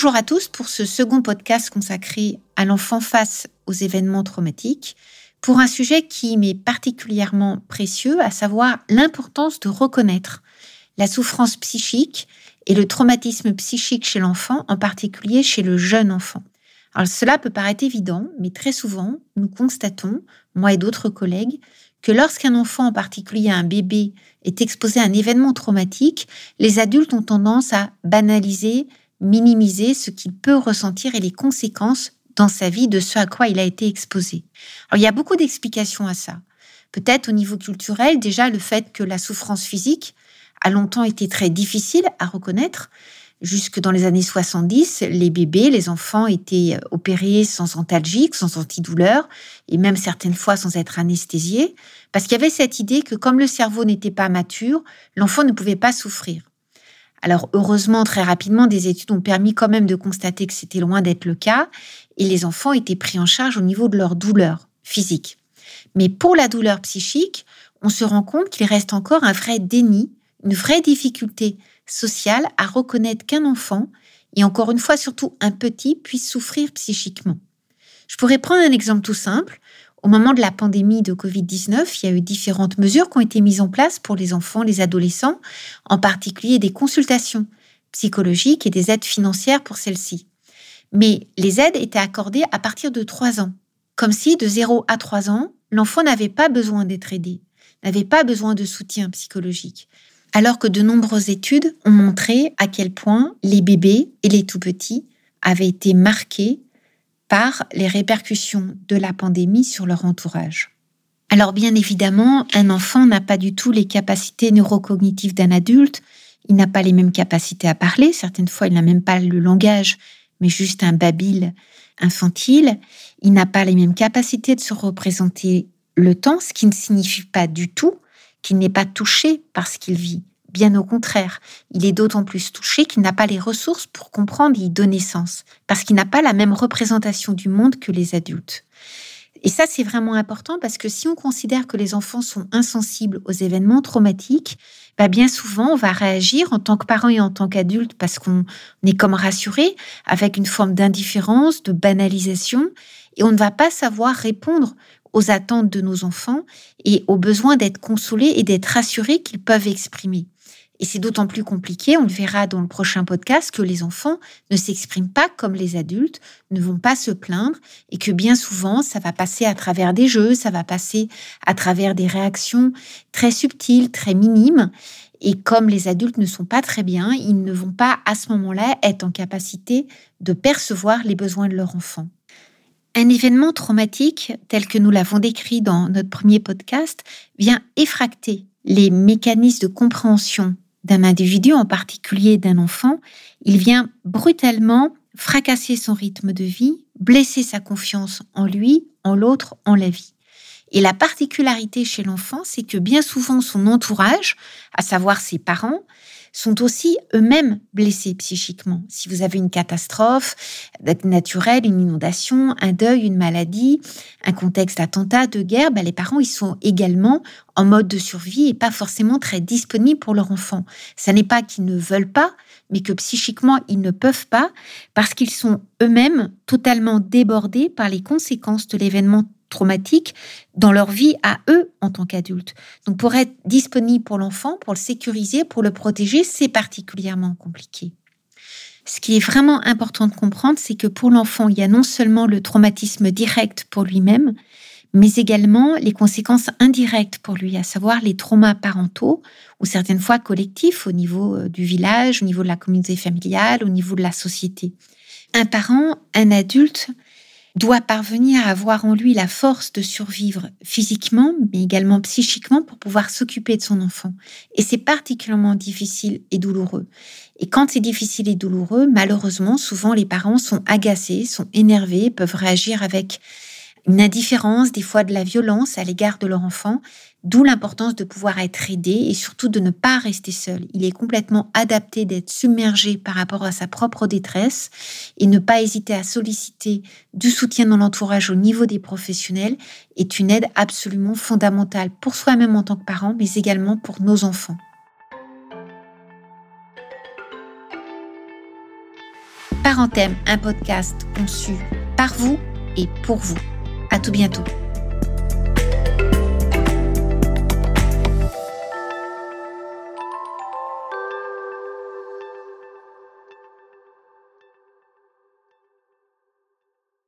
Bonjour à tous pour ce second podcast consacré à l'enfant face aux événements traumatiques, pour un sujet qui m'est particulièrement précieux, à savoir l'importance de reconnaître la souffrance psychique et le traumatisme psychique chez l'enfant, en particulier chez le jeune enfant. Alors cela peut paraître évident, mais très souvent, nous constatons, moi et d'autres collègues, que lorsqu'un enfant, en particulier un bébé, est exposé à un événement traumatique, les adultes ont tendance à banaliser minimiser ce qu'il peut ressentir et les conséquences dans sa vie de ce à quoi il a été exposé. Alors, il y a beaucoup d'explications à ça. Peut-être au niveau culturel, déjà le fait que la souffrance physique a longtemps été très difficile à reconnaître. Jusque dans les années 70, les bébés, les enfants étaient opérés sans antalgique, sans antidouleur, et même certaines fois sans être anesthésiés, parce qu'il y avait cette idée que comme le cerveau n'était pas mature, l'enfant ne pouvait pas souffrir. Alors heureusement, très rapidement, des études ont permis quand même de constater que c'était loin d'être le cas, et les enfants étaient pris en charge au niveau de leur douleur physique. Mais pour la douleur psychique, on se rend compte qu'il reste encore un vrai déni, une vraie difficulté sociale à reconnaître qu'un enfant, et encore une fois surtout un petit, puisse souffrir psychiquement. Je pourrais prendre un exemple tout simple. Au moment de la pandémie de Covid-19, il y a eu différentes mesures qui ont été mises en place pour les enfants, les adolescents, en particulier des consultations psychologiques et des aides financières pour celles-ci. Mais les aides étaient accordées à partir de 3 ans, comme si de 0 à 3 ans, l'enfant n'avait pas besoin d'être aidé, n'avait pas besoin de soutien psychologique. Alors que de nombreuses études ont montré à quel point les bébés et les tout-petits avaient été marqués par les répercussions de la pandémie sur leur entourage. Alors bien évidemment, un enfant n'a pas du tout les capacités neurocognitives d'un adulte, il n'a pas les mêmes capacités à parler, certaines fois il n'a même pas le langage, mais juste un babil infantile, il n'a pas les mêmes capacités de se représenter le temps, ce qui ne signifie pas du tout qu'il n'est pas touché par ce qu'il vit. Bien au contraire, il est d'autant plus touché qu'il n'a pas les ressources pour comprendre et y donner sens, parce qu'il n'a pas la même représentation du monde que les adultes. Et ça, c'est vraiment important parce que si on considère que les enfants sont insensibles aux événements traumatiques, bah bien souvent, on va réagir en tant que parent et en tant qu'adulte parce qu'on est comme rassuré avec une forme d'indifférence, de banalisation, et on ne va pas savoir répondre aux attentes de nos enfants et aux besoins d'être consolés et d'être rassurés qu'ils peuvent exprimer. Et c'est d'autant plus compliqué, on le verra dans le prochain podcast, que les enfants ne s'expriment pas comme les adultes, ne vont pas se plaindre et que bien souvent, ça va passer à travers des jeux, ça va passer à travers des réactions très subtiles, très minimes. Et comme les adultes ne sont pas très bien, ils ne vont pas à ce moment-là être en capacité de percevoir les besoins de leur enfant. Un événement traumatique, tel que nous l'avons décrit dans notre premier podcast, vient effracter les mécanismes de compréhension d'un individu, en particulier d'un enfant, il vient brutalement fracasser son rythme de vie, blesser sa confiance en lui, en l'autre, en la vie. Et la particularité chez l'enfant, c'est que bien souvent son entourage, à savoir ses parents, sont aussi eux-mêmes blessés psychiquement. Si vous avez une catastrophe naturelle, une inondation, un deuil, une maladie, un contexte d'attentat, de guerre, ben les parents ils sont également en mode de survie et pas forcément très disponibles pour leur enfant. Ce n'est pas qu'ils ne veulent pas, mais que psychiquement ils ne peuvent pas parce qu'ils sont eux-mêmes totalement débordés par les conséquences de l'événement traumatique dans leur vie à eux en tant qu'adultes. Donc pour être disponible pour l'enfant, pour le sécuriser, pour le protéger, c'est particulièrement compliqué. Ce qui est vraiment important de comprendre, c'est que pour l'enfant, il y a non seulement le traumatisme direct pour lui-même, mais également les conséquences indirectes pour lui, à savoir les traumas parentaux ou certaines fois collectifs au niveau euh, du village, au niveau de la communauté familiale, au niveau de la société. Un parent, un adulte, doit parvenir à avoir en lui la force de survivre physiquement, mais également psychiquement pour pouvoir s'occuper de son enfant. Et c'est particulièrement difficile et douloureux. Et quand c'est difficile et douloureux, malheureusement, souvent les parents sont agacés, sont énervés, peuvent réagir avec une indifférence, des fois de la violence à l'égard de leur enfant, d'où l'importance de pouvoir être aidé et surtout de ne pas rester seul. Il est complètement adapté d'être submergé par rapport à sa propre détresse et ne pas hésiter à solliciter du soutien dans l'entourage au niveau des professionnels est une aide absolument fondamentale pour soi-même en tant que parent, mais également pour nos enfants. Parenthème, un podcast conçu par vous et pour vous. À tout bientôt.